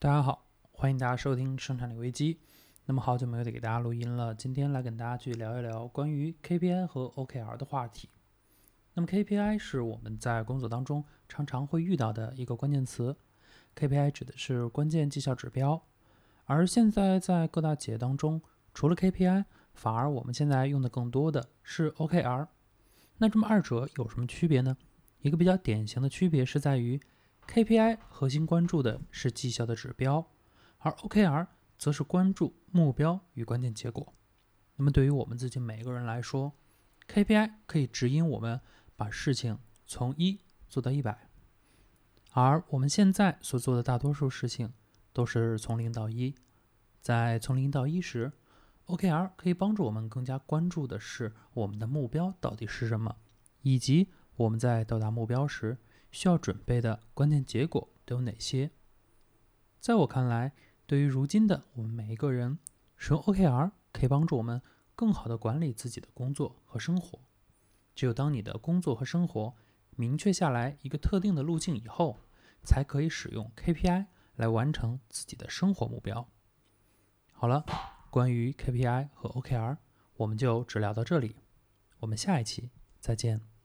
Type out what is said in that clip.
大家好，欢迎大家收听生产力危机。那么好久没有给大家录音了，今天来跟大家去聊一聊关于 KPI 和 OKR 的话题。那么 KPI 是我们在工作当中常常会遇到的一个关键词，KPI 指的是关键绩效指标。而现在在各大企业当中，除了 KPI，反而我们现在用的更多的是 OKR。那这么二者有什么区别呢？一个比较典型的区别是在于。KPI 核心关注的是绩效的指标，而 OKR 则是关注目标与关键结果。那么对于我们自己每一个人来说，KPI 可以指引我们把事情从一做到一百，而我们现在所做的大多数事情都是从零到一。在从零到一时，OKR 可以帮助我们更加关注的是我们的目标到底是什么，以及我们在到达目标时。需要准备的关键结果都有哪些？在我看来，对于如今的我们每一个人，使用 OKR 可以帮助我们更好的管理自己的工作和生活。只有当你的工作和生活明确下来一个特定的路径以后，才可以使用 KPI 来完成自己的生活目标。好了，关于 KPI 和 OKR，我们就只聊到这里。我们下一期再见。